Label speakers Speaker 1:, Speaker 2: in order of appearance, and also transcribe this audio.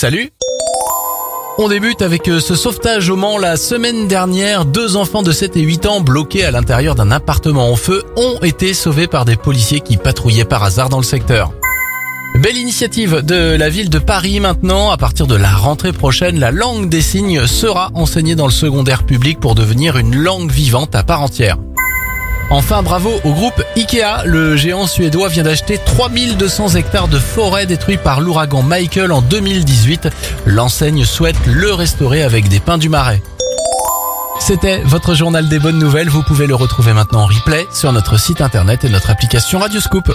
Speaker 1: Salut on débute avec euh, ce sauvetage au Mans la semaine dernière. Deux enfants de 7 et 8 ans bloqués à l'intérieur d'un appartement en feu ont été sauvés par des policiers qui patrouillaient par hasard dans le secteur. Belle initiative de la ville de Paris maintenant. À partir de la rentrée prochaine, la langue des signes sera enseignée dans le secondaire public pour devenir une langue vivante à part entière. Enfin, bravo au groupe Ikea. Le géant suédois vient d'acheter 3200 hectares de forêt détruits par l'ouragan Michael en 2018. L'enseigne souhaite le restaurer avec des pins du marais. C'était votre journal des bonnes nouvelles. Vous pouvez le retrouver maintenant en replay sur notre site internet et notre application Radioscoop.